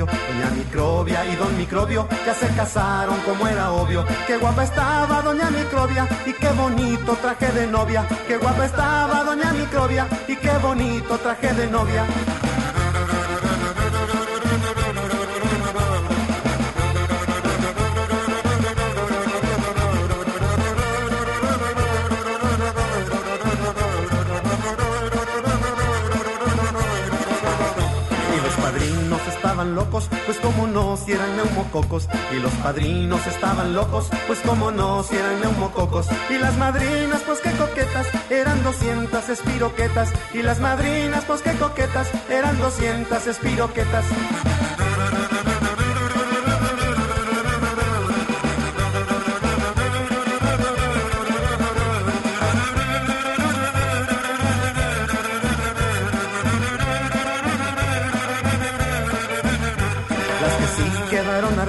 Doña Microbia y Don Microbio ya se casaron como era obvio. Qué guapa estaba Doña Microbia y qué bonito traje de novia. Qué guapa estaba Doña Microbia y qué bonito traje de novia. Locos, pues como no, si eran neumococos. Y los padrinos estaban locos, pues como no, si eran neumococos. Y las madrinas, pues qué coquetas, eran 200 espiroquetas. Y las madrinas, pues qué coquetas, eran 200 espiroquetas.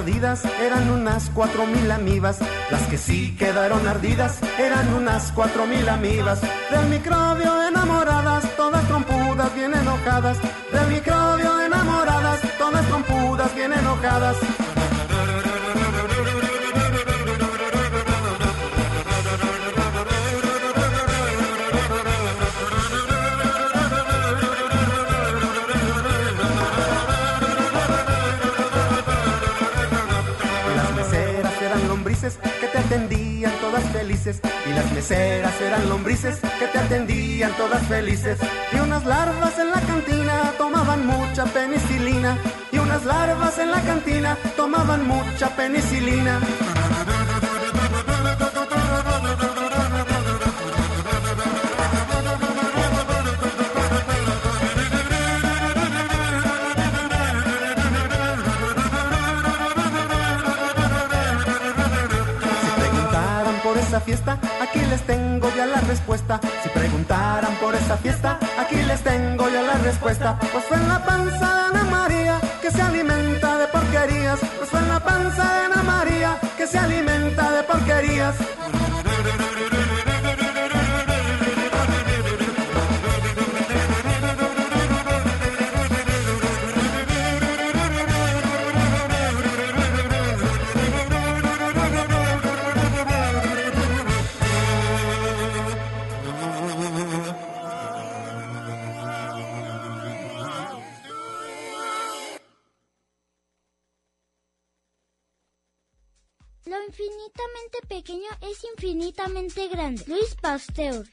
Eran unas cuatro mil amibas. Las que sí quedaron ardidas eran unas cuatro mil amibas. Del microbio enamoradas, todas trompudas, bien enojadas. Del microbio enamoradas, todas trompudas, bien enojadas. Y las meseras eran lombrices que te atendían todas felices y unas larvas en la cantina tomaban mucha penicilina y unas larvas en la cantina tomaban mucha penicilina. Aquí les tengo ya la respuesta. Si preguntaran por esa fiesta, aquí les tengo ya la respuesta. Pues fue en la panza de Ana María que se alimenta de porquerías. Pues fue en la panza de Ana María que se alimenta de porquerías. Infinitamente grande. Luis Pasteur.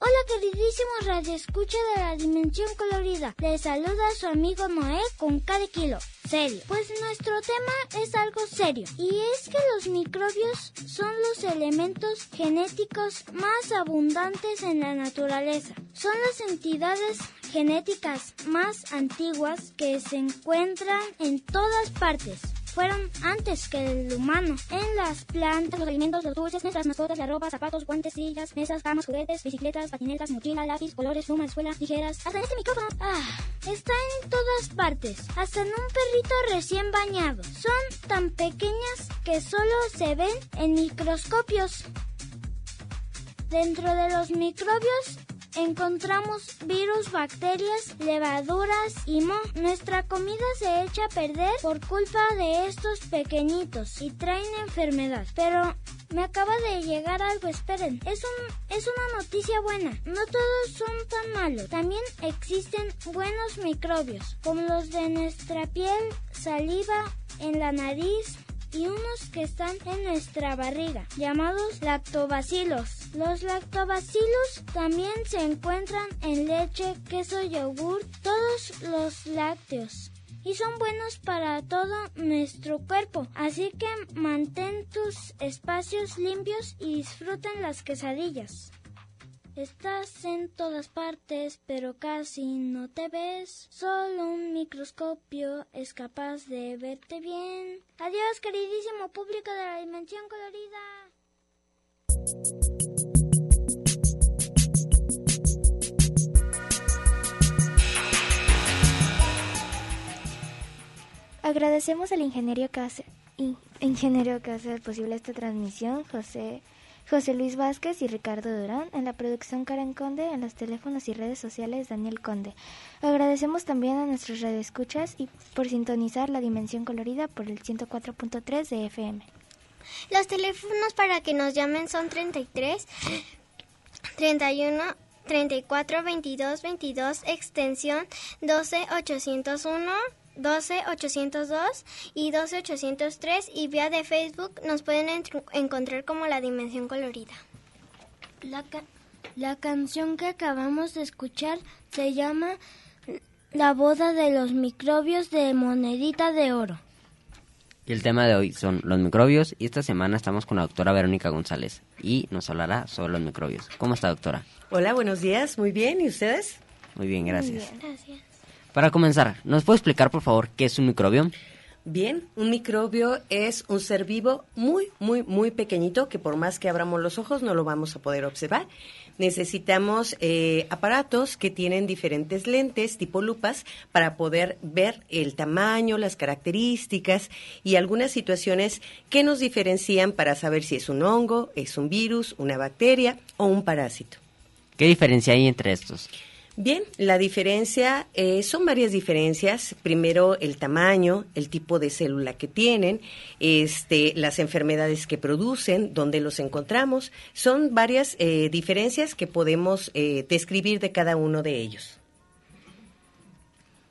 Hola queridísimos radio escucha de la dimensión colorida. Les saluda su amigo Noé con cada kilo. Serio. Pues nuestro tema es algo serio. Y es que los microbios son los elementos genéticos más abundantes en la naturaleza. Son las entidades genéticas más antiguas que se encuentran en todas partes fueron antes que el humano. En las plantas, los alimentos, los dulces, nuestras mascotas, la ropa, zapatos, guantes, sillas, mesas, camas, juguetes, bicicletas, patinetas, mochila, lápiz, colores, plumas, escuela, tijeras, hasta en este micrófono. Ah, está en todas partes, hasta en un perrito recién bañado. Son tan pequeñas que solo se ven en microscopios. Dentro de los microbios encontramos virus, bacterias, levaduras y mo. Nuestra comida se echa a perder por culpa de estos pequeñitos y traen enfermedad. Pero me acaba de llegar algo, esperen. Es un es una noticia buena. No todos son tan malos. También existen buenos microbios, como los de nuestra piel, saliva, en la nariz, y unos que están en nuestra barriga, llamados lactobacilos. Los lactobacilos también se encuentran en leche, queso, yogur, todos los lácteos y son buenos para todo nuestro cuerpo. Así que mantén tus espacios limpios y disfruten las quesadillas. Estás en todas partes, pero casi no te ves. Solo un microscopio es capaz de verte bien. Adiós, queridísimo público de la Dimensión Colorida. Agradecemos al ingeniero que hace, ingeniero que hace posible esta transmisión, José José Luis Vázquez y Ricardo Durán, en la producción Karen Conde, en los teléfonos y redes sociales Daniel Conde. Agradecemos también a nuestros radioescuchas y por sintonizar la dimensión colorida por el 104.3 de FM. Los teléfonos para que nos llamen son 33 31 34 22 22 extensión 12 801 12802 y 12803 y vía de Facebook nos pueden encontrar como la dimensión colorida. La, la canción que acabamos de escuchar se llama La boda de los microbios de monedita de oro. Y el tema de hoy son los microbios y esta semana estamos con la doctora Verónica González y nos hablará sobre los microbios. ¿Cómo está doctora? Hola, buenos días, muy bien, ¿y ustedes? Muy bien, gracias. Muy bien. Gracias. Para comenzar, ¿nos puede explicar por favor qué es un microbio? Bien, un microbio es un ser vivo muy, muy, muy pequeñito que por más que abramos los ojos no lo vamos a poder observar. Necesitamos eh, aparatos que tienen diferentes lentes tipo lupas para poder ver el tamaño, las características y algunas situaciones que nos diferencian para saber si es un hongo, es un virus, una bacteria o un parásito. ¿Qué diferencia hay entre estos? Bien, la diferencia eh, son varias diferencias. Primero, el tamaño, el tipo de célula que tienen, este, las enfermedades que producen, dónde los encontramos. Son varias eh, diferencias que podemos eh, describir de cada uno de ellos.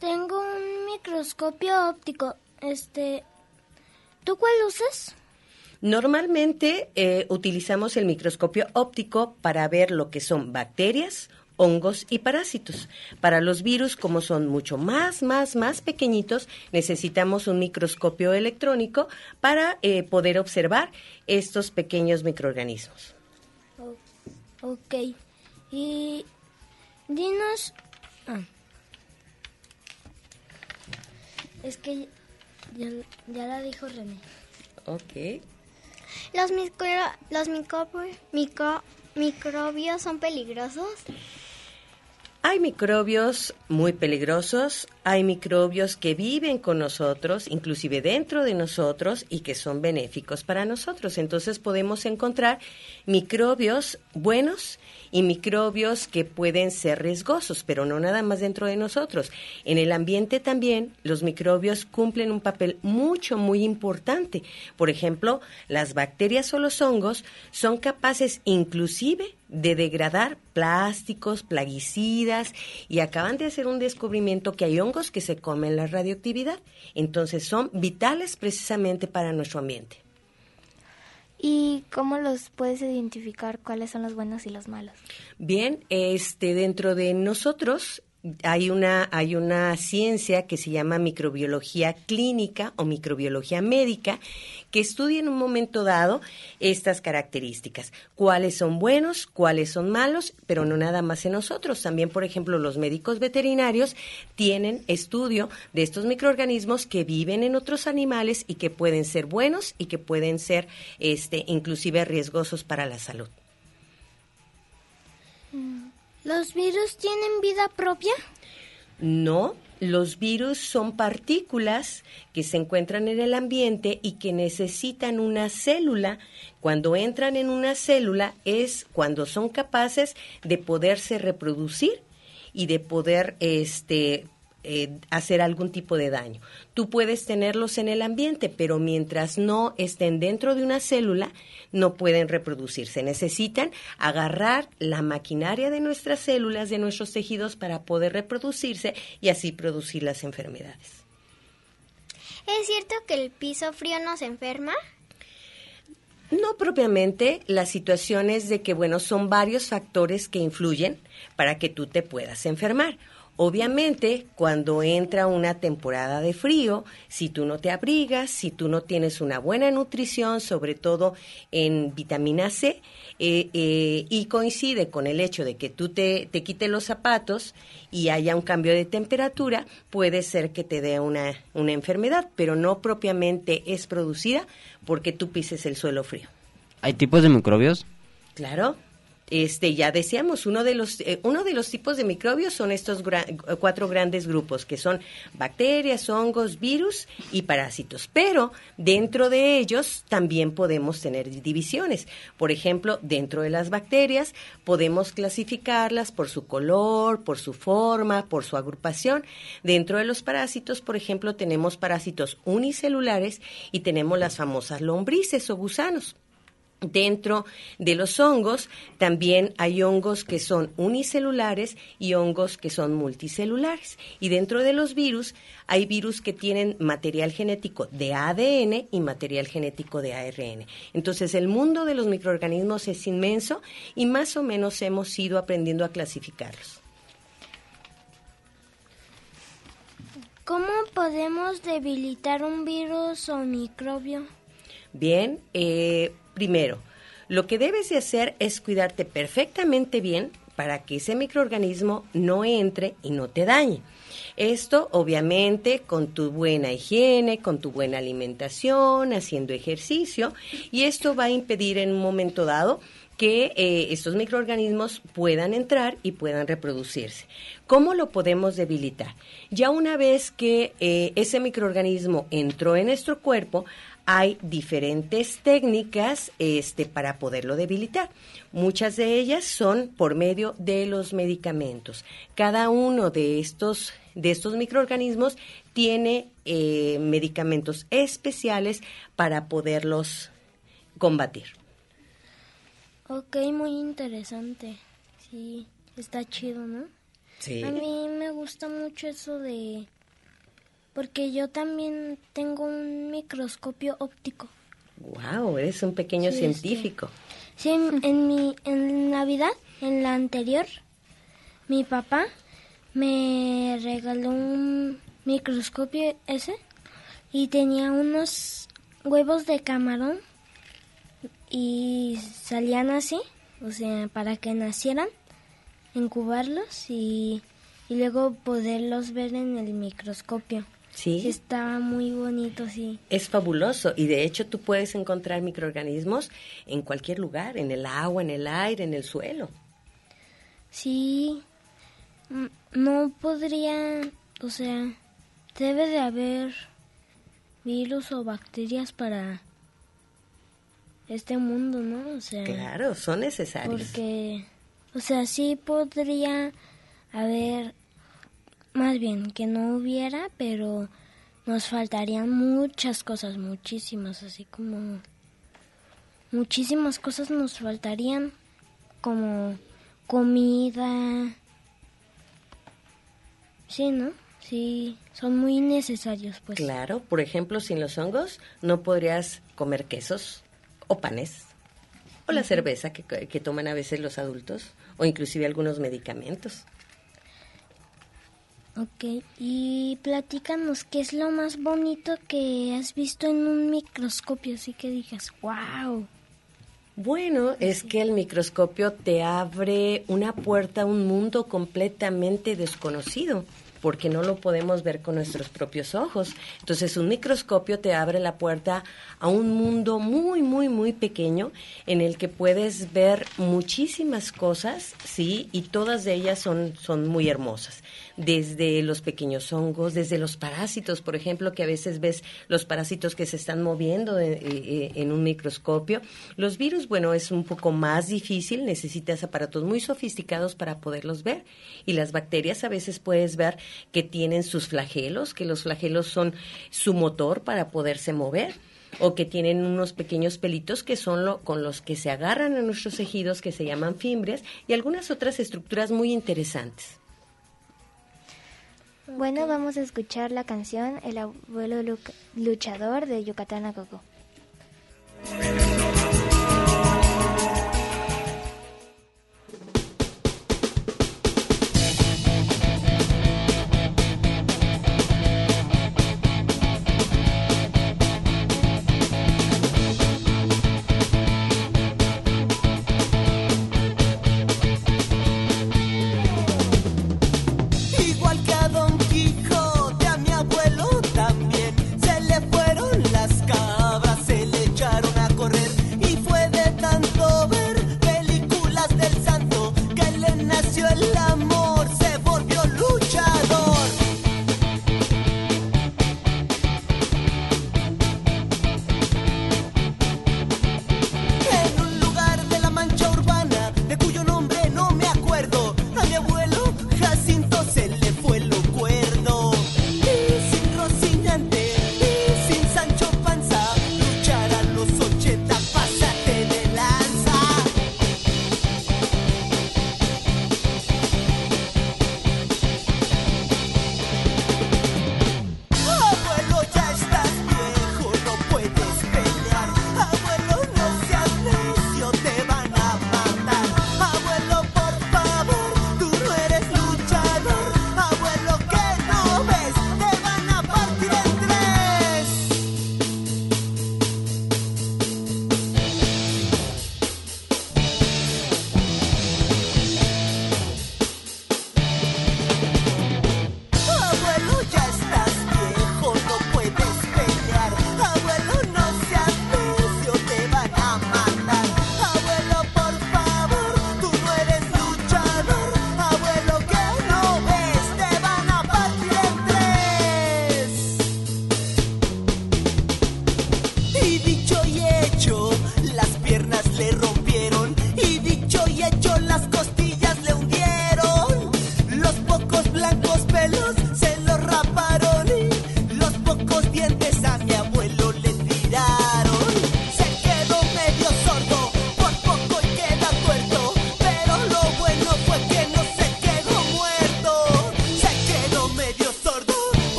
Tengo un microscopio óptico. Este, ¿tú cuál usas? Normalmente utilizamos el microscopio óptico para ver lo que son bacterias, hongos y parásitos. Para los virus, como son mucho más, más, más pequeñitos, necesitamos un microscopio electrónico para eh, poder observar estos pequeños microorganismos. ok. Y dinos... Ah. Es que ya, la dijo René. Ok. ¿Los, micro, los micro, micro, microbios son peligrosos? Hay microbios muy peligrosos, hay microbios que viven con nosotros, inclusive dentro de nosotros, y que son benéficos para nosotros. Entonces podemos encontrar microbios buenos y microbios que pueden ser riesgosos, pero no nada más dentro de nosotros. En el ambiente también los microbios cumplen un papel mucho, muy importante. Por ejemplo, las bacterias o los hongos son capaces inclusive de degradar plásticos, plaguicidas y acaban de hacer un descubrimiento que hay hongos que se comen la radioactividad. Entonces son vitales precisamente para nuestro ambiente. ¿Y cómo los puedes identificar cuáles son los buenos y los malos? Bien, este dentro de nosotros hay una, hay una ciencia que se llama microbiología clínica o microbiología médica que estudia en un momento dado estas características, cuáles son buenos, cuáles son malos, pero no nada más en nosotros. También, por ejemplo, los médicos veterinarios tienen estudio de estos microorganismos que viven en otros animales y que pueden ser buenos y que pueden ser este, inclusive riesgosos para la salud. Mm. ¿Los virus tienen vida propia? No, los virus son partículas que se encuentran en el ambiente y que necesitan una célula. Cuando entran en una célula es cuando son capaces de poderse reproducir y de poder este, eh, hacer algún tipo de daño. Tú puedes tenerlos en el ambiente, pero mientras no estén dentro de una célula, no pueden reproducirse. Necesitan agarrar la maquinaria de nuestras células, de nuestros tejidos, para poder reproducirse y así producir las enfermedades. ¿Es cierto que el piso frío nos enferma? No propiamente, la situación es de que, bueno, son varios factores que influyen para que tú te puedas enfermar. Obviamente, cuando entra una temporada de frío, si tú no te abrigas, si tú no tienes una buena nutrición, sobre todo en vitamina C, eh, eh, y coincide con el hecho de que tú te, te quites los zapatos y haya un cambio de temperatura, puede ser que te dé una, una enfermedad, pero no propiamente es producida porque tú pises el suelo frío. ¿Hay tipos de microbios? Claro, este ya decíamos uno de los eh, uno de los tipos de microbios son estos cuatro grandes grupos que son bacterias hongos virus y parásitos. Pero dentro de ellos también podemos tener divisiones. Por ejemplo dentro de las bacterias podemos clasificarlas por su color por su forma por su agrupación. Dentro de los parásitos por ejemplo tenemos parásitos unicelulares y tenemos las famosas lombrices o gusanos Dentro de los hongos también hay hongos que son unicelulares y hongos que son multicelulares. Y dentro de los virus hay virus que tienen material genético de ADN y material genético de ARN. Entonces el mundo de los microorganismos es inmenso y más o menos hemos ido aprendiendo a clasificarlos. ¿Cómo podemos debilitar un virus o microbio? Bien, eh, Primero, lo que debes de hacer es cuidarte perfectamente bien para que ese microorganismo no entre y no te dañe. Esto obviamente con tu buena higiene, con tu buena alimentación, haciendo ejercicio y esto va a impedir en un momento dado que eh, estos microorganismos puedan entrar y puedan reproducirse. ¿Cómo lo podemos debilitar? Ya una vez que eh, ese microorganismo entró en nuestro cuerpo, hay diferentes técnicas este, para poderlo debilitar. Muchas de ellas son por medio de los medicamentos. Cada uno de estos, de estos microorganismos tiene eh, medicamentos especiales para poderlos combatir. Ok, muy interesante. Sí, está chido, ¿no? Sí. A mí me gusta mucho eso de porque yo también tengo un microscopio óptico. Wow, eres un pequeño científico. Sí, en, mi en Navidad, en la anterior, mi papá me regaló un microscopio ese y tenía unos huevos de camarón y salían así, o sea, para que nacieran, incubarlos y, y luego poderlos ver en el microscopio. Sí. Estaba muy bonito, sí. Es fabuloso y de hecho tú puedes encontrar microorganismos en cualquier lugar, en el agua, en el aire, en el suelo. Sí. No podría, o sea, debe de haber virus o bacterias para este mundo, ¿no? O sea, claro, son necesarios. Porque, o sea, sí podría haber más bien que no hubiera, pero nos faltarían muchas cosas, muchísimas, así como muchísimas cosas nos faltarían, como comida. Sí, ¿no? Sí, son muy necesarios, pues. Claro, por ejemplo, sin los hongos no podrías comer quesos o panes o la cerveza que, que toman a veces los adultos o inclusive algunos medicamentos. Ok, y platícanos qué es lo más bonito que has visto en un microscopio, así que digas, wow. Bueno, es que el microscopio te abre una puerta a un mundo completamente desconocido porque no lo podemos ver con nuestros propios ojos. Entonces, un microscopio te abre la puerta a un mundo muy, muy, muy pequeño en el que puedes ver muchísimas cosas, sí, y todas de ellas son, son muy hermosas. Desde los pequeños hongos, desde los parásitos, por ejemplo, que a veces ves los parásitos que se están moviendo eh, eh, en un microscopio. Los virus, bueno, es un poco más difícil, necesitas aparatos muy sofisticados para poderlos ver. Y las bacterias a veces puedes ver que tienen sus flagelos, que los flagelos son su motor para poderse mover o que tienen unos pequeños pelitos que son lo, con los que se agarran a nuestros tejidos que se llaman fimbres y algunas otras estructuras muy interesantes. Bueno, vamos a escuchar la canción El abuelo luchador de Yucatán a Coco.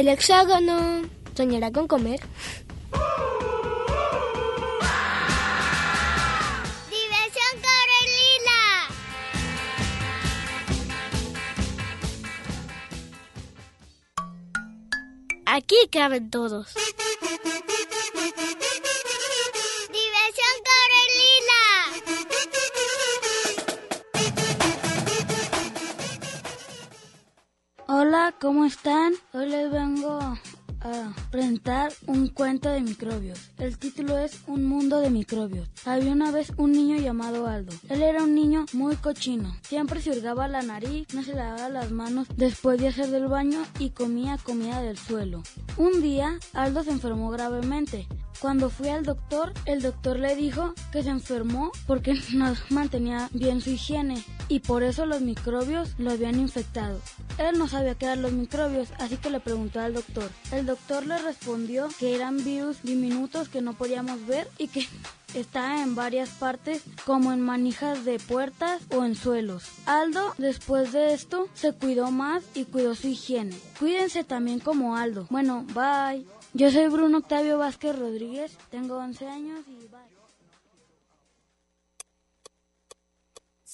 El hexágono soñará con comer. Diversión Corelila. Aquí caben todos. ¿Cómo están? Hoy les vengo a presentar un cuento de microbios. El título es Un mundo de microbios. Había una vez un niño llamado Aldo. Él era un niño muy cochino. Siempre se hurgaba la nariz, no se lavaba las manos después de hacer del baño y comía comida del suelo. Un día, Aldo se enfermó gravemente. Cuando fui al doctor, el doctor le dijo que se enfermó porque no mantenía bien su higiene y por eso los microbios lo habían infectado. Él no sabía qué eran los microbios, así que le preguntó al doctor. El doctor le respondió que eran virus diminutos que no podíamos ver y que estaban en varias partes como en manijas de puertas o en suelos. Aldo, después de esto, se cuidó más y cuidó su higiene. Cuídense también como Aldo. Bueno, bye. Yo soy Bruno Octavio Vázquez Rodríguez, tengo 11 años y bye.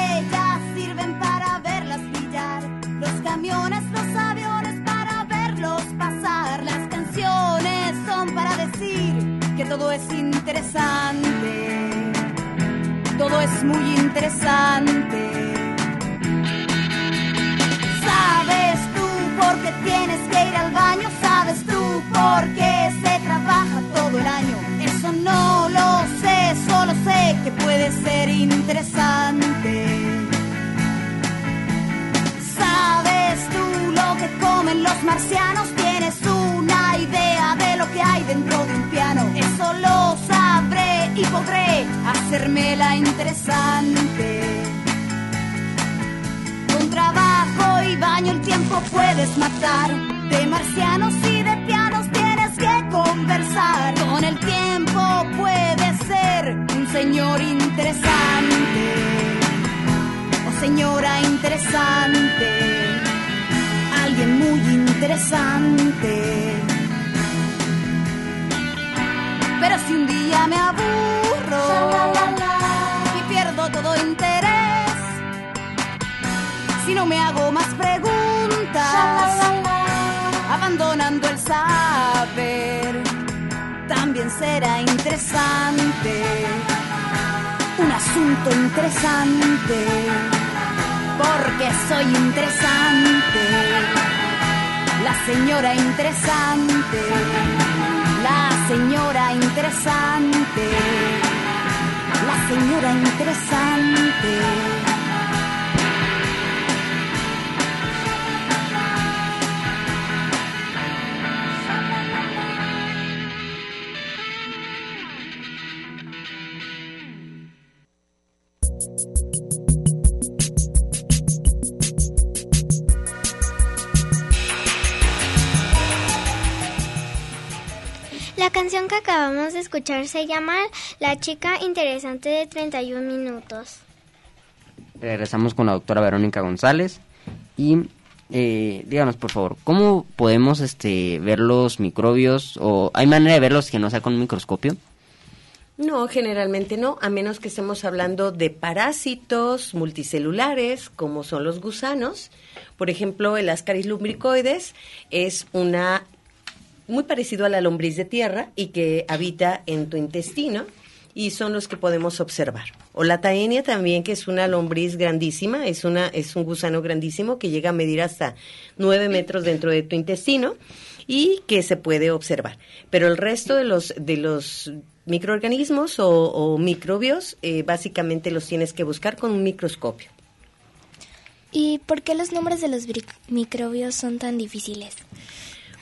Las estrellas sirven para verlas brillar, los camiones, los aviones para verlos pasar, las canciones son para decir que todo es interesante, todo es muy interesante. ¿Sabes tú por qué tienes que ir al baño? ¿Sabes tú por qué se trabaja todo el año? Eso no lo solo sé que puede ser interesante. ¿Sabes tú lo que comen los marcianos? ¿Tienes una idea de lo que hay dentro de un piano? Eso lo sabré y podré hacérmela interesante. Con trabajo y baño el tiempo puedes matar. De marcianos y de que conversar. Con el tiempo puedes ser un señor interesante. O señora interesante. Alguien muy interesante. Pero si un día me aburro y pierdo todo interés, si no me hago más preguntas, será interesante, un asunto interesante, porque soy interesante, la señora interesante, la señora interesante, la señora interesante. Que acabamos de escuchar se llama La chica interesante de 31 minutos. Regresamos con la doctora Verónica González y eh, díganos por favor, ¿cómo podemos este, ver los microbios o hay manera de verlos que no sea con un microscopio? No, generalmente no, a menos que estemos hablando de parásitos multicelulares, como son los gusanos. Por ejemplo, el Ascaris lumbricoides es una muy parecido a la lombriz de tierra y que habita en tu intestino y son los que podemos observar. O la taenia también, que es una lombriz grandísima, es, una, es un gusano grandísimo que llega a medir hasta 9 metros dentro de tu intestino y que se puede observar. Pero el resto de los, de los microorganismos o, o microbios, eh, básicamente los tienes que buscar con un microscopio. ¿Y por qué los nombres de los microbios son tan difíciles?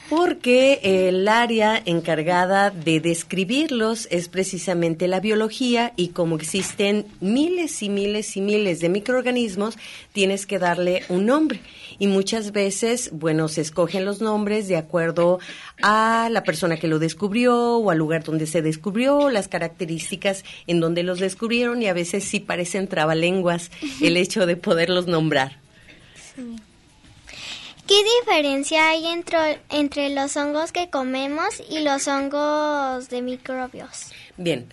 Porque el área encargada de describirlos es precisamente la biología y como existen miles y miles y miles de microorganismos, tienes que darle un nombre. Y muchas veces, bueno, se escogen los nombres de acuerdo a la persona que lo descubrió o al lugar donde se descubrió, las características en donde los descubrieron y a veces sí parecen trabalenguas el hecho de poderlos nombrar. Sí. ¿Qué diferencia hay entre, entre los hongos que comemos y los hongos de microbios? Bien,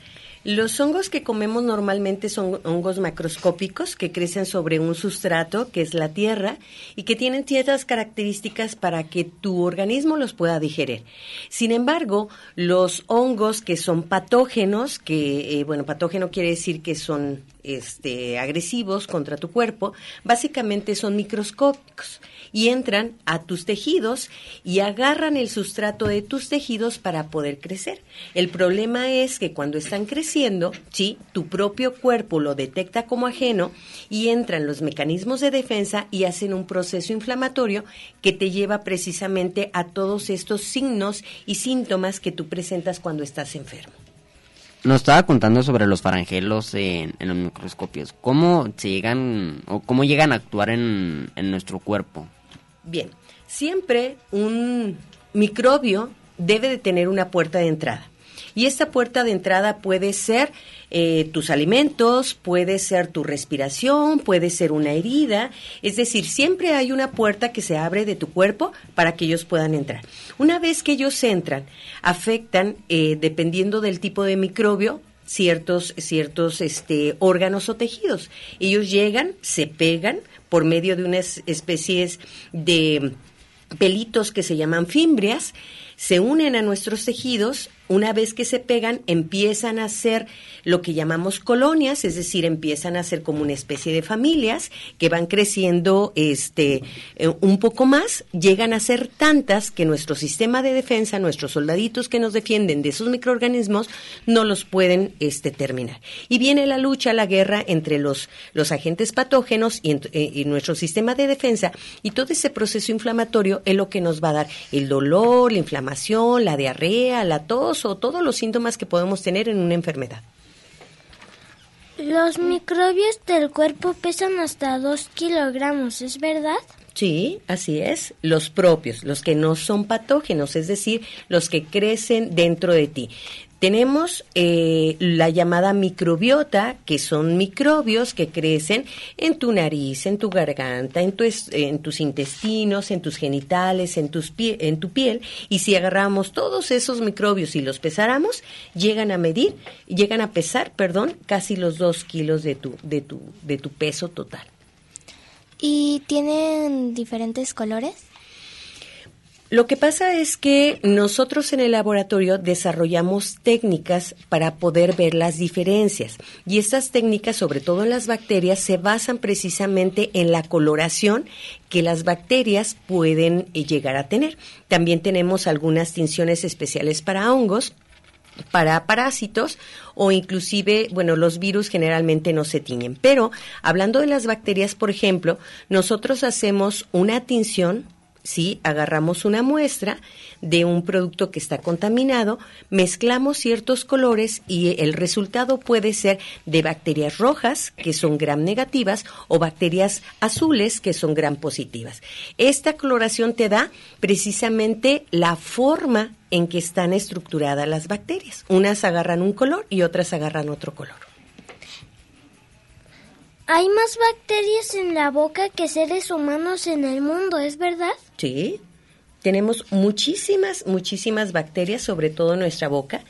Los hongos que comemos normalmente son hongos macroscópicos que crecen sobre un sustrato que es la tierra y que tienen ciertas características para que tu organismo los pueda digerir. Sin embargo, los hongos que son patógenos, que, eh, bueno, patógeno quiere decir que son este, agresivos contra tu cuerpo, básicamente son microscópicos y entran a tus tejidos y agarran el sustrato de tus tejidos para poder crecer. El problema es que cuando están creciendo, sí, tu propio cuerpo lo detecta como ajeno y entran los mecanismos de defensa y hacen un proceso inflamatorio que te lleva precisamente a todos estos signos y síntomas que tú presentas cuando estás enfermo. Nos estaba contando sobre los farangelos en, los microscopios. ¿Cómo se llegan o cómo llegan a actuar en, en nuestro cuerpo? Bien, siempre un microbio debe de tener una puerta de entrada. Y esta puerta de entrada puede ser eh, tus alimentos, puede ser tu respiración, puede ser una herida. Es decir, siempre hay una puerta que se abre de tu cuerpo para que ellos puedan entrar. Una vez que ellos entran, afectan, eh, dependiendo del tipo de microbio, ciertos, ciertos este, órganos o tejidos. Ellos llegan, se pegan por medio de unas especies de pelitos que se llaman fimbrias, se unen a nuestros tejidos una vez que se pegan, empiezan a ser lo que llamamos colonias, es decir, empiezan a ser como una especie de familias que van creciendo este, eh, un poco más, llegan a ser tantas que nuestro sistema de defensa, nuestros soldaditos que nos defienden de esos microorganismos, no los pueden este, terminar. Y viene la lucha, la guerra entre los, los agentes patógenos y, eh, y nuestro sistema de defensa, y todo ese proceso inflamatorio es lo que nos va a dar el dolor, la inflamación, la diarrea, la tos, o todos los síntomas que podemos tener en una enfermedad. Los microbios del cuerpo pesan hasta 2 kilogramos, ¿es verdad? Sí, así es. Los propios, los que no son patógenos, es decir, los que crecen dentro de ti. Tenemos eh, la llamada microbiota, que son microbios que crecen en tu nariz, en tu garganta, en, en tus intestinos, en tus genitales, en, tus en tu piel. Y si agarramos todos esos microbios y los pesáramos, llegan a medir, llegan a pesar, perdón, casi los dos kilos de tu, de tu, de tu peso total. ¿Y tienen diferentes colores? Lo que pasa es que nosotros en el laboratorio desarrollamos técnicas para poder ver las diferencias y estas técnicas, sobre todo en las bacterias, se basan precisamente en la coloración que las bacterias pueden eh, llegar a tener. También tenemos algunas tinciones especiales para hongos para parásitos o inclusive, bueno, los virus generalmente no se tiñen. Pero hablando de las bacterias, por ejemplo, nosotros hacemos una tinción ¿sí? Agarramos una muestra de un producto que está contaminado, mezclamos ciertos colores y el resultado puede ser de bacterias rojas, que son gram negativas, o bacterias azules, que son gram positivas. Esta coloración te da precisamente la forma en que están estructuradas las bacterias. Unas agarran un color y otras agarran otro color. Hay más bacterias en la boca que seres humanos en el mundo, ¿es verdad? Sí, tenemos muchísimas, muchísimas bacterias, sobre todo en nuestra boca.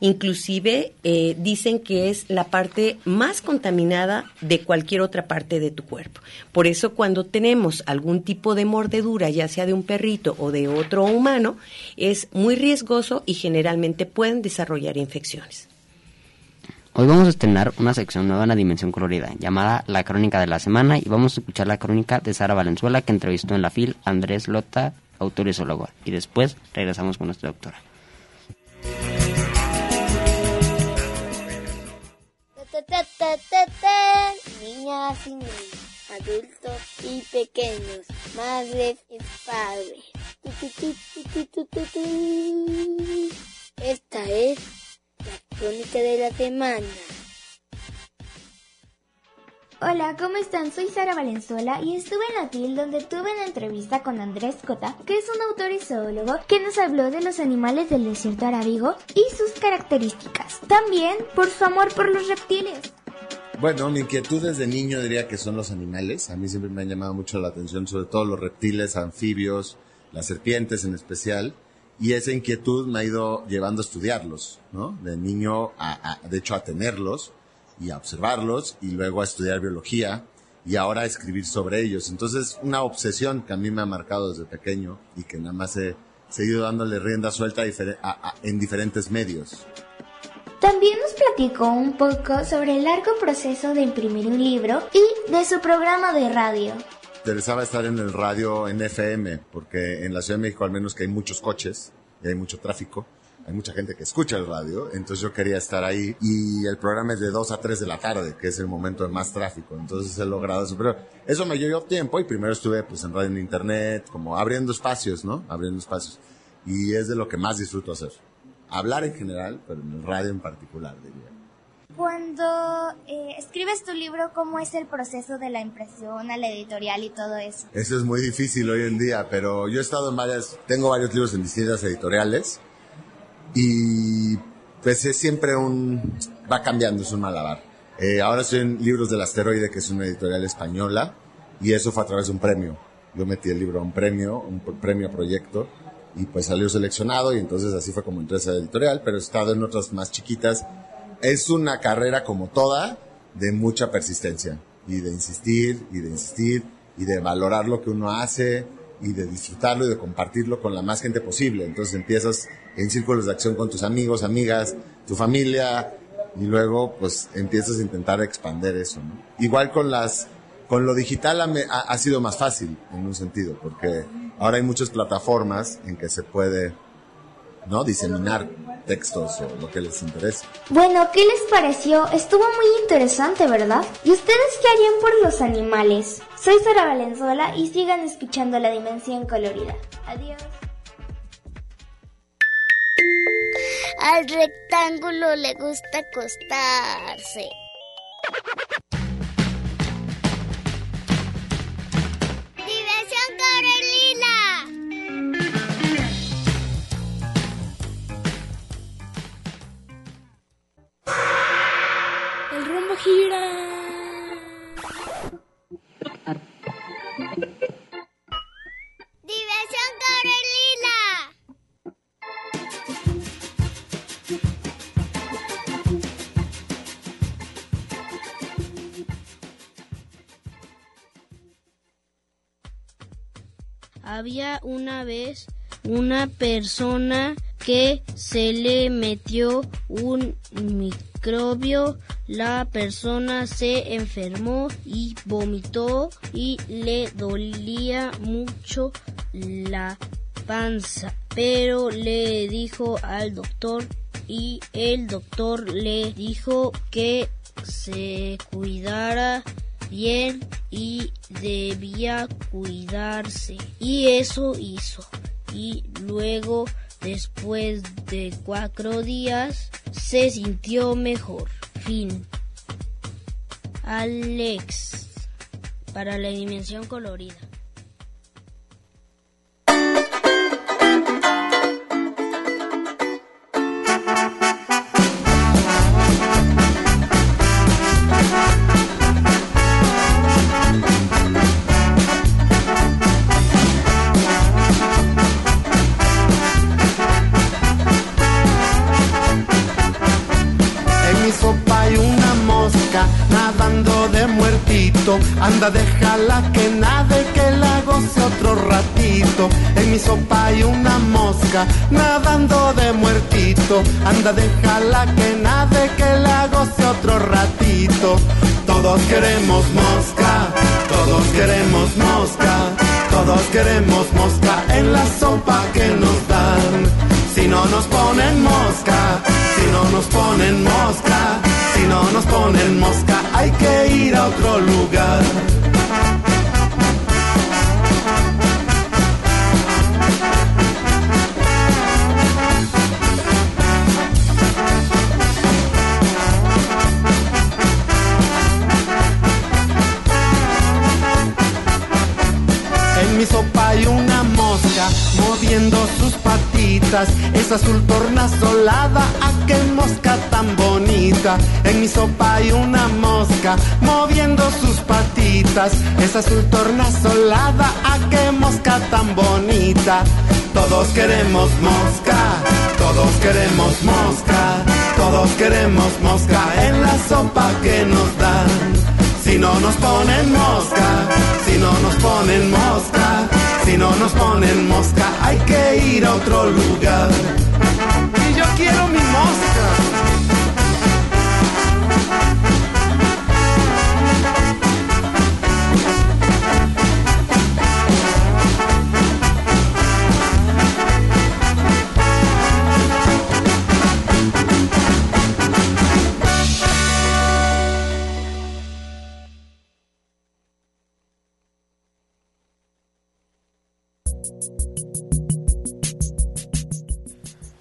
Inclusive eh, dicen que es la parte más contaminada de cualquier otra parte de tu cuerpo. Por eso cuando tenemos algún tipo de mordedura, ya sea de un perrito o de otro humano, es muy riesgoso y generalmente pueden desarrollar infecciones. Hoy vamos a estrenar una sección nueva en la Dimensión Colorida, llamada La Crónica de la Semana, y vamos a escuchar la crónica de Sara Valenzuela, que entrevistó en la FIL Andrés Lota, autor y zoólogo. Y después regresamos con nuestra doctora. Niñas y niños, adultos y pequeños, madres y padres. Esta es crónica de la semana. Hola, ¿cómo están? Soy Sara Valenzuela y estuve en la TIL donde tuve una entrevista con Andrés Cota, que es un autor y zoólogo que nos habló de los animales del desierto arábigo y sus características. También por su amor por los reptiles. Bueno, mi inquietud desde niño diría que son los animales. A mí siempre me han llamado mucho la atención, sobre todo los reptiles, anfibios, las serpientes en especial. Y esa inquietud me ha ido llevando a estudiarlos, ¿no? De niño, a, de hecho, a tenerlos y a observarlos y luego a estudiar biología y ahora a escribir sobre ellos. Entonces, una obsesión que a mí me ha marcado desde pequeño y que nada más he seguido dándole rienda suelta en diferentes medios. También nos platicó un poco sobre el largo proceso de imprimir un libro y de su programa de radio interesaba estar en el radio en FM, porque en la Ciudad de México al menos que hay muchos coches y hay mucho tráfico, hay mucha gente que escucha el radio, entonces yo quería estar ahí y el programa es de 2 a 3 de la tarde, que es el momento de más tráfico, entonces he logrado eso, pero eso me llevó tiempo y primero estuve pues en radio en internet, como abriendo espacios, ¿no? Abriendo espacios. Y es de lo que más disfruto hacer. Hablar en general, pero en el radio en particular, diría. Cuando eh, escribes tu libro, ¿cómo es el proceso de la impresión a la editorial y todo eso? Eso es muy difícil hoy en día, pero yo he estado en varias, tengo varios libros en distintas editoriales y pues es siempre un, va cambiando, es un malabar. Eh, ahora estoy en Libros del Asteroide, que es una editorial española, y eso fue a través de un premio. Yo metí el libro a un premio, un premio proyecto, y pues salió seleccionado, y entonces así fue como entré a esa editorial, pero he estado en otras más chiquitas es una carrera como toda de mucha persistencia y de insistir y de insistir y de valorar lo que uno hace y de disfrutarlo y de compartirlo con la más gente posible. Entonces empiezas en círculos de acción con tus amigos, amigas, tu familia y luego pues empiezas a intentar expander eso. Igual con las con lo digital ha, ha, sido más fácil en un sentido porque ahora hay muchas plataformas en que se puede no diseminar textos o lo que les interese. Bueno, ¿qué les pareció? Estuvo muy interesante, ¿verdad? ¿Y ustedes qué harían por los animales? Soy Sara Valenzuela y sigan escuchando La Dimensión Colorida. Adiós. Al rectángulo le gusta acostarse. Gira. Diversión Corelila. Había una vez una persona que se le metió un microbio la persona se enfermó y vomitó y le dolía mucho la panza, pero le dijo al doctor y el doctor le dijo que se cuidara bien y debía cuidarse. Y eso hizo. Y luego, después de cuatro días, se sintió mejor fin. Alex, para la dimensión colorida. Anda, déjala que nade, que la goce otro ratito. En mi sopa hay una mosca nadando de muertito. Anda, déjala que nade, que la goce otro ratito. Todos queremos mosca, todos queremos mosca, todos queremos mosca en la sopa que nos dan. Si no nos ponen mosca, si no nos ponen mosca si no nos ponen mosca, hay que ir a otro lugar. Es azul tornasolada, a qué mosca tan bonita. En mi sopa hay una mosca moviendo sus patitas, es azul tornasolada, a qué mosca tan bonita. Todos queremos mosca, todos queremos mosca, todos queremos mosca en la sopa que nos dan. Si no nos ponen mosca, si no nos ponen mosca, si no nos ponen mosca, hay que ir a otro lugar. Y yo quiero mi mosca.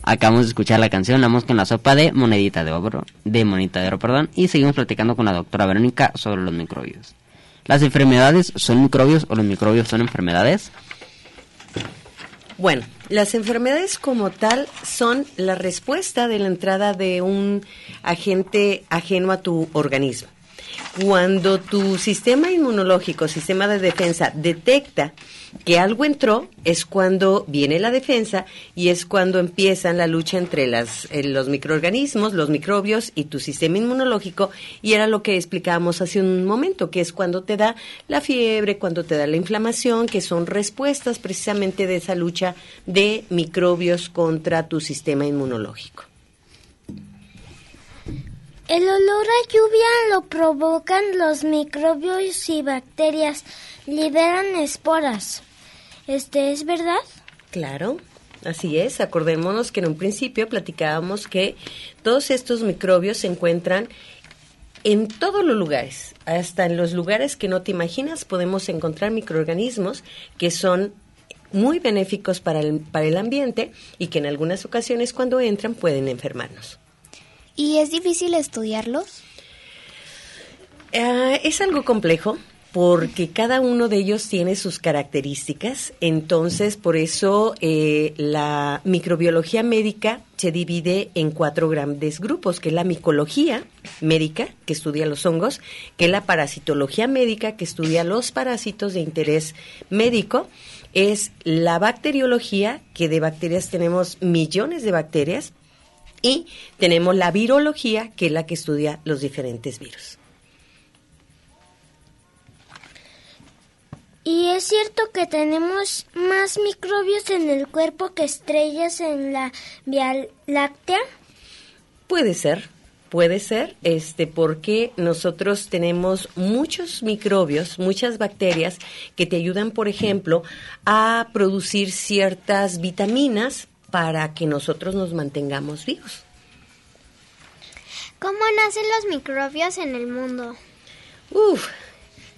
Acabamos de escuchar la canción La mosca en la sopa de Monedita de Oro, de Monita de Oro, perdón, y seguimos platicando con la doctora Verónica sobre los microbios. ¿Las enfermedades son microbios o los microbios son enfermedades? Bueno, las enfermedades como tal son la respuesta de la entrada de un agente ajeno a tu organismo. Cuando tu sistema inmunológico, sistema de defensa, detecta que algo entró, es cuando viene la defensa y es cuando empiezan la lucha entre las, eh, los microorganismos, los microbios y tu sistema inmunológico. Y era lo que explicábamos hace un momento, que es cuando te da la fiebre, cuando te da la inflamación, que son respuestas precisamente de esa lucha de microbios contra tu sistema inmunológico. El olor a lluvia lo provocan los microbios y bacterias. Liberan esporas. ¿Este es verdad? Claro, así es. Acordémonos que en un principio platicábamos que todos estos microbios se encuentran en todos los lugares, hasta en los lugares que no te imaginas podemos encontrar microorganismos que son muy benéficos para el, para el ambiente y que en algunas ocasiones cuando entran pueden enfermarnos. ¿Y es difícil estudiarlos? Ah, es algo complejo porque cada uno de ellos tiene sus características, entonces por eso eh, la microbiología médica se divide en cuatro grandes grupos, que es la micología médica, que estudia los hongos, que es la parasitología médica, que estudia los parásitos de interés médico, es la bacteriología, que de bacterias tenemos millones de bacterias, y tenemos la virología, que es la que estudia los diferentes virus. ¿Y es cierto que tenemos más microbios en el cuerpo que estrellas en la Vía Láctea? Puede ser, puede ser, este, porque nosotros tenemos muchos microbios, muchas bacterias que te ayudan, por ejemplo, a producir ciertas vitaminas para que nosotros nos mantengamos vivos. ¿Cómo nacen los microbios en el mundo? Uf,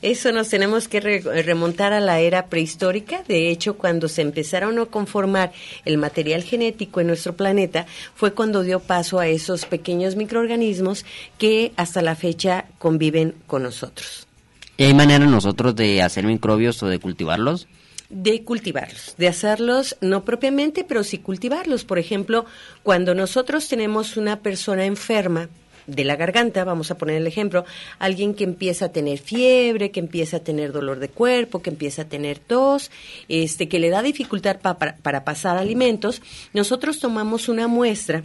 eso nos tenemos que remontar a la era prehistórica. De hecho, cuando se empezaron a conformar el material genético en nuestro planeta, fue cuando dio paso a esos pequeños microorganismos que hasta la fecha conviven con nosotros. ¿Y hay manera nosotros de hacer microbios o de cultivarlos? De cultivarlos, de hacerlos no propiamente, pero sí cultivarlos. Por ejemplo, cuando nosotros tenemos una persona enferma de la garganta, vamos a poner el ejemplo, alguien que empieza a tener fiebre, que empieza a tener dolor de cuerpo, que empieza a tener tos, este, que le da dificultad para, para pasar alimentos, nosotros tomamos una muestra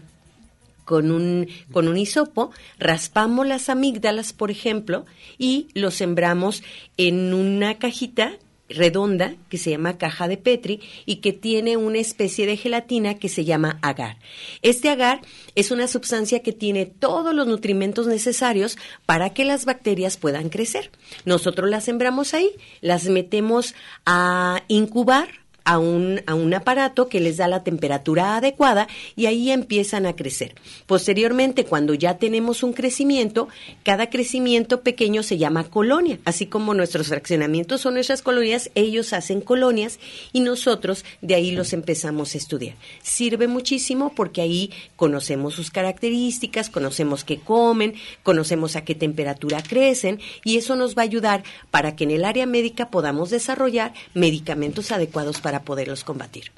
con un, con un hisopo, raspamos las amígdalas, por ejemplo, y los sembramos en una cajita redonda que se llama caja de Petri y que tiene una especie de gelatina que se llama agar. Este agar es una sustancia que tiene todos los nutrimentos necesarios para que las bacterias puedan crecer. Nosotros las sembramos ahí, las metemos a incubar a un, a un aparato que les da la temperatura adecuada y ahí empiezan a crecer. Posteriormente, cuando ya tenemos un crecimiento, cada crecimiento pequeño se llama colonia, así como nuestros fraccionamientos son nuestras colonias, ellos hacen colonias y nosotros de ahí los empezamos a estudiar. Sirve muchísimo porque ahí conocemos sus características, conocemos qué comen, conocemos a qué temperatura crecen y eso nos va a ayudar para que en el área médica podamos desarrollar medicamentos adecuados para poderlos combatir.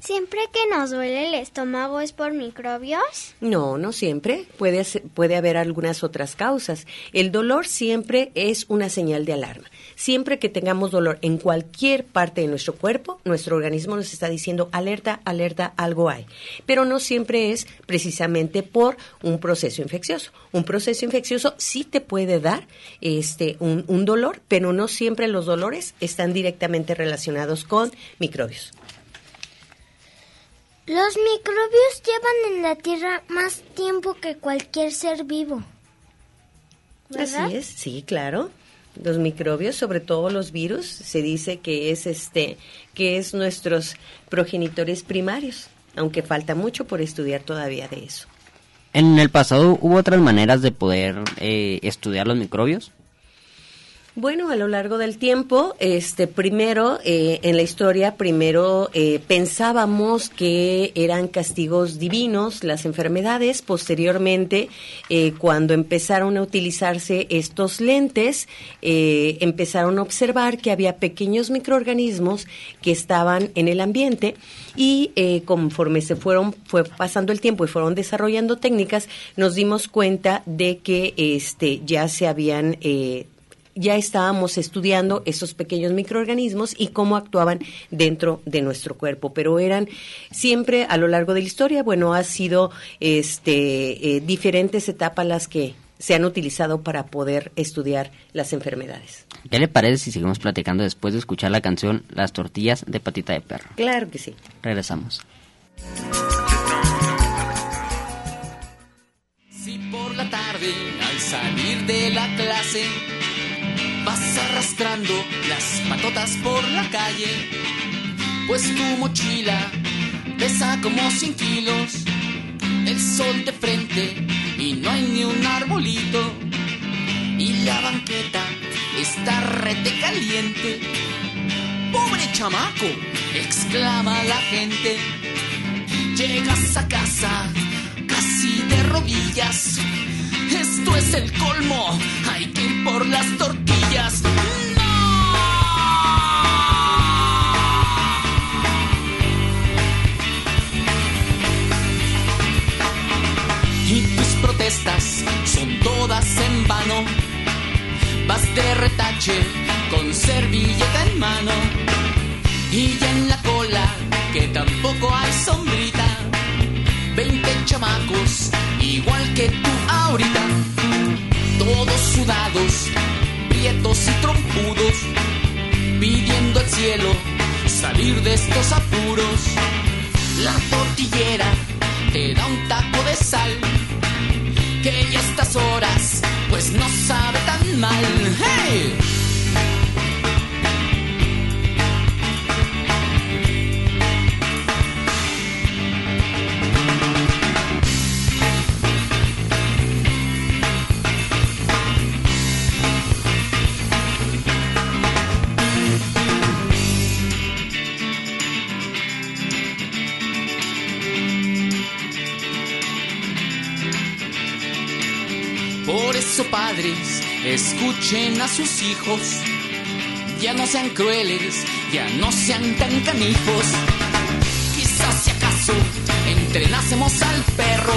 ¿Siempre que nos duele el estómago es por microbios? No, no siempre. Puede, puede haber algunas otras causas. El dolor siempre es una señal de alarma. Siempre que tengamos dolor en cualquier parte de nuestro cuerpo, nuestro organismo nos está diciendo alerta, alerta, algo hay. Pero no siempre es precisamente por un proceso infeccioso. Un proceso infeccioso sí te puede dar este, un, un dolor, pero no siempre los dolores están directamente relacionados con microbios. Los microbios llevan en la Tierra más tiempo que cualquier ser vivo. Así es, sí, claro. Los microbios, sobre todo los virus, se dice que es este, que es nuestros progenitores primarios, aunque falta mucho por estudiar todavía de eso. En el pasado hubo otras maneras de poder eh, estudiar los microbios. Bueno, a lo largo del tiempo, este, primero eh, en la historia, primero eh, pensábamos que eran castigos divinos las enfermedades. Posteriormente, eh, cuando empezaron a utilizarse estos lentes, empezaron a observar que había pequeños microorganismos que estaban en el ambiente y conforme se fueron fue pasando el tiempo y fueron desarrollando técnicas, nos dimos cuenta de que este ya se habían ya estábamos estudiando esos pequeños microorganismos y cómo actuaban dentro de nuestro cuerpo, pero eran siempre a lo largo de la historia, bueno, ha sido este eh, diferentes etapas las que se han utilizado para poder estudiar las enfermedades. ¿Qué le parece si seguimos platicando después de escuchar la canción Las tortillas de patita de perro? Claro que sí. Regresamos. Si por la tarde al salir de la clase Vas arrastrando las patotas por la calle, pues tu mochila pesa como 100 kilos. El sol de frente y no hay ni un arbolito. Y la banqueta está rete caliente. ¡Pobre chamaco! exclama la gente. Llegas a casa casi de rodillas esto es el colmo. Hay que ir por las tortillas. Y tus protestas son todas en vano. Vas de retache con servilleta en mano. Y ya en la cola, que tampoco hay sombrita. Veinte chamacos igual que tú ahorita, todos sudados, prietos y trompudos, pidiendo al cielo salir de estos apuros. La tortillera te da un taco de sal, que ya estas horas pues no sabe tan mal. ¡Hey! Escuchen a sus hijos. Ya no sean crueles, ya no sean tan canijos. Quizás si acaso entrenásemos al perro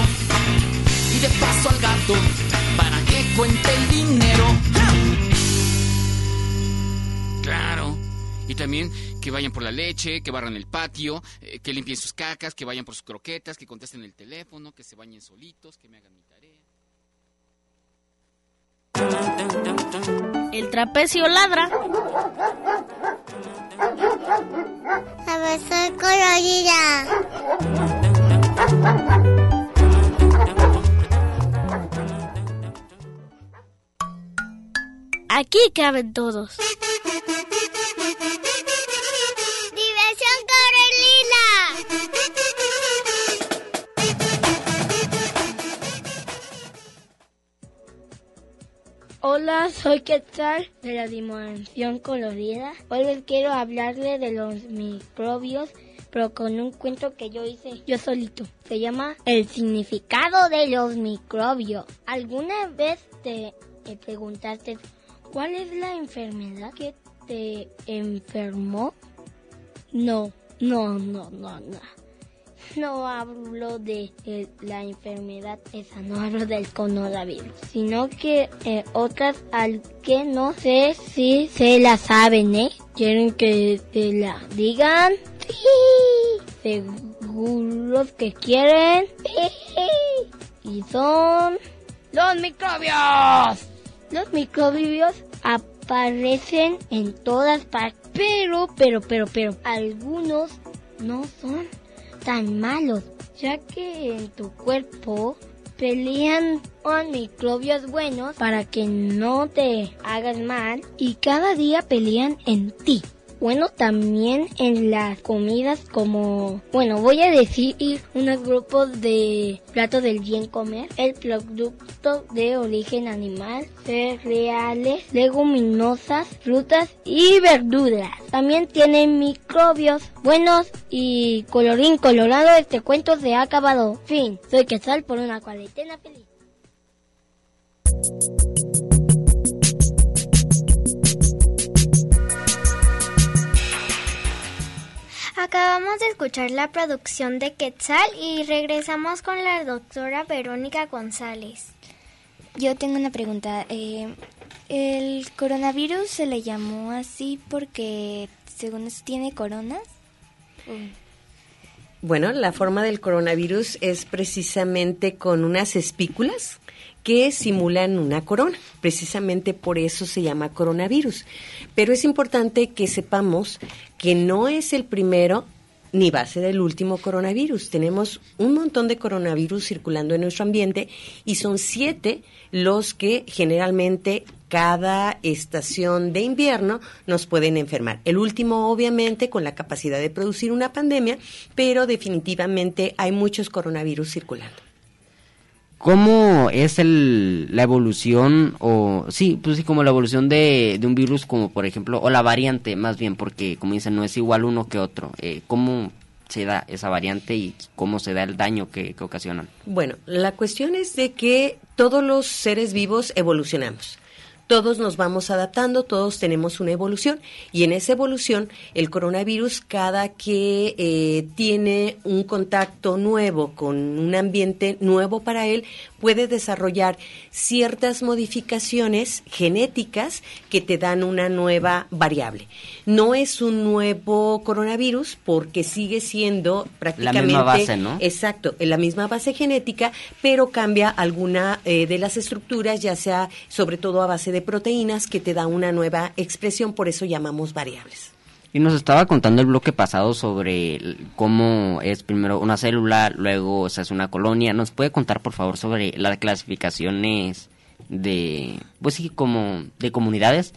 y de paso al gato para que cuente el dinero. Claro. Y también que vayan por la leche, que barran el patio, eh, que limpien sus cacas, que vayan por sus croquetas, que contesten el teléfono, que se bañen solitos, que me hagan mi. El trapecio ladra. A ver, soy colorida. Aquí caben todos. Hola, soy Quetzal de la Dimensión Colorida. Hoy les quiero hablarle de los microbios, pero con un cuento que yo hice yo solito. Se llama El significado de los microbios. ¿Alguna vez te preguntaste cuál es la enfermedad que te enfermó? No, No, no, no, no. No hablo de eh, la enfermedad esa, no hablo del coronavirus, sino que eh, otras al que no sé si se la saben, ¿eh? ¿Quieren que te la digan? Sí. ¿Seguros que quieren? Sí. Y son los microbios. Los microbios aparecen en todas partes, pero, pero, pero, pero, algunos no son tan malos, ya que en tu cuerpo pelean con microbios buenos para que no te hagas mal y cada día pelean en ti. Bueno, también en las comidas como, bueno, voy a decir unos grupos de platos del bien comer, el producto de origen animal, cereales, leguminosas, frutas y verduras. También tienen microbios buenos y colorín colorado, este cuento se ha acabado. Fin, soy Quetzal por una cuarentena feliz. Acabamos de escuchar la producción de Quetzal y regresamos con la doctora Verónica González. Yo tengo una pregunta. Eh, ¿El coronavirus se le llamó así porque, según eso, tiene coronas? Bueno, la forma del coronavirus es precisamente con unas espículas que simulan una corona. Precisamente por eso se llama coronavirus. Pero es importante que sepamos que no es el primero ni va a ser el último coronavirus. Tenemos un montón de coronavirus circulando en nuestro ambiente y son siete los que generalmente cada estación de invierno nos pueden enfermar. El último, obviamente, con la capacidad de producir una pandemia, pero definitivamente hay muchos coronavirus circulando. ¿Cómo es el, la evolución, o sí, pues sí, como la evolución de, de, un virus, como por ejemplo, o la variante más bien, porque como dicen, no es igual uno que otro. Eh, ¿Cómo se da esa variante y cómo se da el daño que, que ocasionan? Bueno, la cuestión es de que todos los seres vivos evolucionamos todos nos vamos adaptando, todos tenemos una evolución y en esa evolución el coronavirus cada que eh, tiene un contacto nuevo con un ambiente nuevo para él puede desarrollar ciertas modificaciones genéticas que te dan una nueva variable. No es un nuevo coronavirus porque sigue siendo prácticamente la misma base, ¿no? Exacto, en la misma base genética, pero cambia alguna eh, de las estructuras, ya sea sobre todo a base de proteínas que te da una nueva expresión, por eso llamamos variables. Y nos estaba contando el bloque pasado sobre cómo es primero una célula, luego se hace una colonia. ¿Nos puede contar, por favor, sobre las clasificaciones de, pues sí, como de comunidades?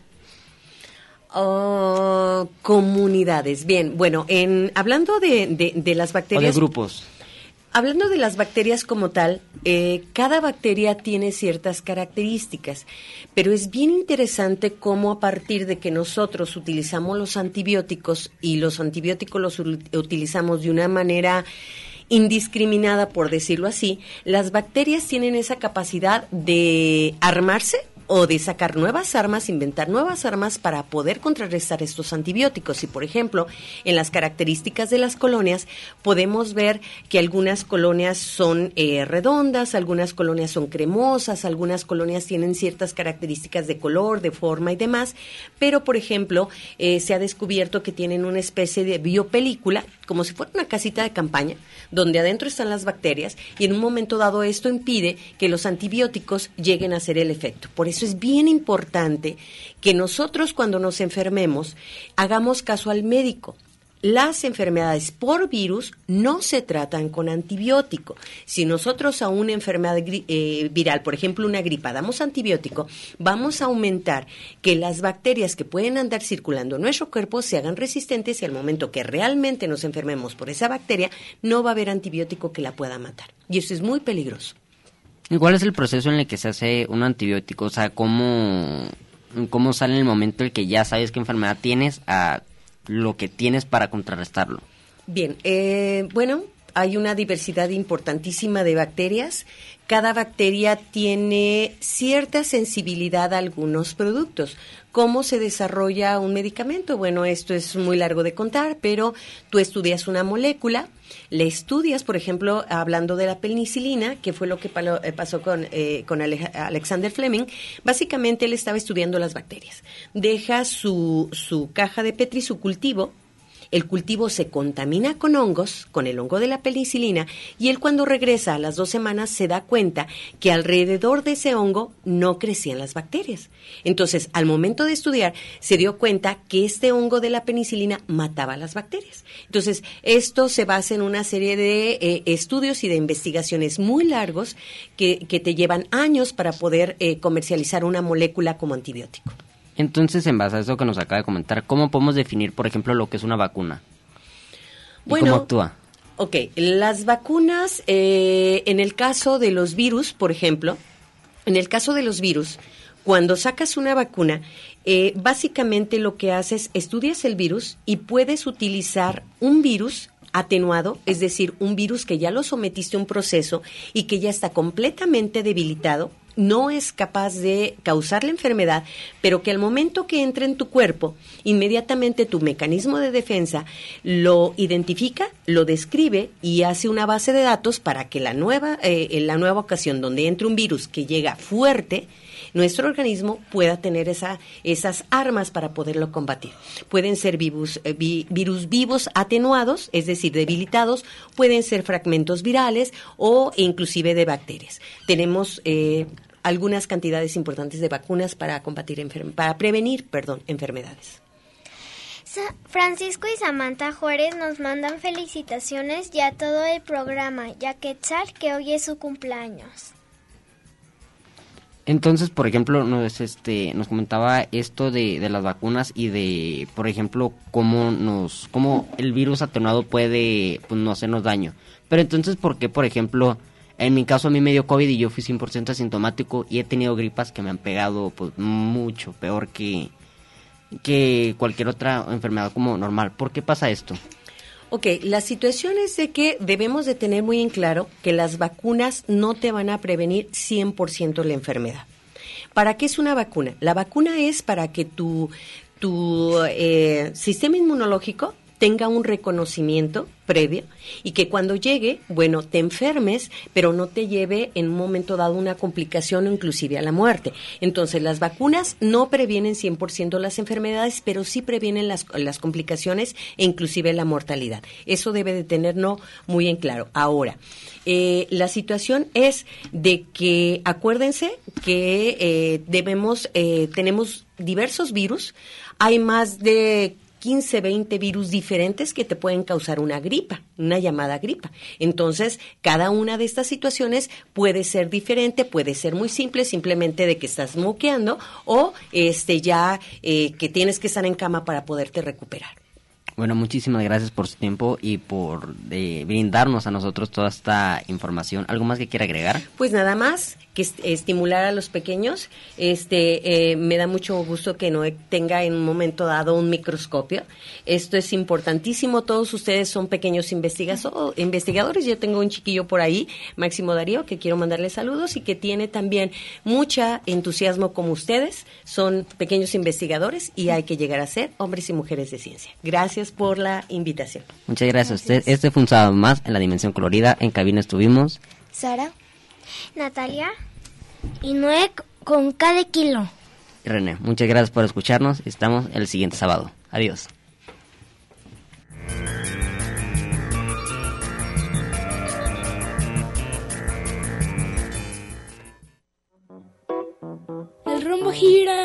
Oh, comunidades. Bien, bueno, en hablando de, de, de las bacterias. O de grupos. Hablando de las bacterias como tal, eh, cada bacteria tiene ciertas características, pero es bien interesante cómo a partir de que nosotros utilizamos los antibióticos y los antibióticos los utilizamos de una manera indiscriminada, por decirlo así, las bacterias tienen esa capacidad de armarse o de sacar nuevas armas, inventar nuevas armas para poder contrarrestar estos antibióticos. Y, por ejemplo, en las características de las colonias, podemos ver que algunas colonias son eh, redondas, algunas colonias son cremosas, algunas colonias tienen ciertas características de color, de forma y demás, pero, por ejemplo, eh, se ha descubierto que tienen una especie de biopelícula, como si fuera una casita de campaña, donde adentro están las bacterias y en un momento dado esto impide que los antibióticos lleguen a hacer el efecto. Eso es bien importante que nosotros cuando nos enfermemos hagamos caso al médico. Las enfermedades por virus no se tratan con antibiótico. Si nosotros a una enfermedad eh, viral, por ejemplo una gripa, damos antibiótico, vamos a aumentar que las bacterias que pueden andar circulando en nuestro cuerpo se hagan resistentes y al momento que realmente nos enfermemos por esa bacteria, no va a haber antibiótico que la pueda matar. Y eso es muy peligroso. ¿Y cuál es el proceso en el que se hace un antibiótico? O sea, ¿cómo, cómo sale el momento en el que ya sabes qué enfermedad tienes a lo que tienes para contrarrestarlo? Bien, eh, bueno, hay una diversidad importantísima de bacterias. Cada bacteria tiene cierta sensibilidad a algunos productos. ¿Cómo se desarrolla un medicamento? Bueno, esto es muy largo de contar, pero tú estudias una molécula, le estudias, por ejemplo, hablando de la penicilina, que fue lo que eh, pasó con, eh, con Alexander Fleming, básicamente él estaba estudiando las bacterias. Deja su, su caja de Petri, su cultivo, el cultivo se contamina con hongos, con el hongo de la penicilina, y él cuando regresa a las dos semanas se da cuenta que alrededor de ese hongo no crecían las bacterias. Entonces, al momento de estudiar, se dio cuenta que este hongo de la penicilina mataba las bacterias. Entonces, esto se basa en una serie de eh, estudios y de investigaciones muy largos que, te llevan años para poder eh, comercializar una molécula como antibiótico. Entonces, en base a eso que nos acaba de comentar, ¿cómo podemos definir, por ejemplo, lo que es una vacuna? bueno, ¿Cómo actúa? Ok, las vacunas, eh, en el caso de los virus, por ejemplo, en el caso de los virus, cuando sacas una vacuna, eh, básicamente lo que haces, estudias el virus y puedes utilizar un virus atenuado, es decir, un virus que ya lo sometiste a un proceso y que ya está completamente debilitado no es capaz de causar la enfermedad, pero que al momento que entra en tu cuerpo, inmediatamente tu mecanismo de defensa lo identifica, lo describe y hace una base de datos para que la nueva, eh, en la nueva ocasión donde entre un virus que llega fuerte, nuestro organismo pueda tener esa, esas armas para poderlo combatir. Pueden ser virus, eh, virus vivos atenuados, es decir, debilitados, pueden ser fragmentos virales o inclusive de bacterias. Tenemos eh, algunas cantidades importantes de vacunas para combatir para prevenir, perdón, enfermedades. Francisco y Samantha Juárez nos mandan felicitaciones ya todo el programa, ya que Char que hoy es su cumpleaños. Entonces, por ejemplo, nos, este, nos comentaba esto de, de, las vacunas y de, por ejemplo, cómo nos, cómo el virus atenuado puede pues, no hacernos daño. Pero entonces, ¿por qué, por ejemplo, en mi caso a mí me dio COVID y yo fui 100% asintomático y he tenido gripas que me han pegado pues mucho peor que, que cualquier otra enfermedad como normal. ¿Por qué pasa esto? Ok, la situación es de que debemos de tener muy en claro que las vacunas no te van a prevenir 100% la enfermedad. ¿Para qué es una vacuna? La vacuna es para que tu, tu eh, sistema inmunológico tenga un reconocimiento previo y que cuando llegue, bueno, te enfermes, pero no te lleve en un momento dado una complicación o inclusive a la muerte. Entonces, las vacunas no previenen 100% las enfermedades, pero sí previenen las, las complicaciones e inclusive la mortalidad. Eso debe de tenerlo muy en claro. Ahora, eh, la situación es de que acuérdense que eh, debemos, eh, tenemos diversos virus, hay más de 15, 20 virus diferentes que te pueden causar una gripa, una llamada gripa. Entonces, cada una de estas situaciones puede ser diferente, puede ser muy simple, simplemente de que estás moqueando o este ya eh, que tienes que estar en cama para poderte recuperar. Bueno, muchísimas gracias por su tiempo y por eh, brindarnos a nosotros toda esta información. ¿Algo más que quiera agregar? Pues nada más que estimular a los pequeños. Este, eh, me da mucho gusto que no tenga en un momento dado un microscopio. Esto es importantísimo. Todos ustedes son pequeños investigadores. Yo tengo un chiquillo por ahí, Máximo Darío, que quiero mandarle saludos y que tiene también mucha entusiasmo como ustedes. Son pequeños investigadores y hay que llegar a ser hombres y mujeres de ciencia. Gracias por la invitación. Muchas gracias. Este, este fue un sábado más en la Dimensión Colorida. En cabina estuvimos. Sara. Natalia. Y Noé con cada kilo. René, muchas gracias por escucharnos. Estamos el siguiente sábado. Adiós. El rumbo gira.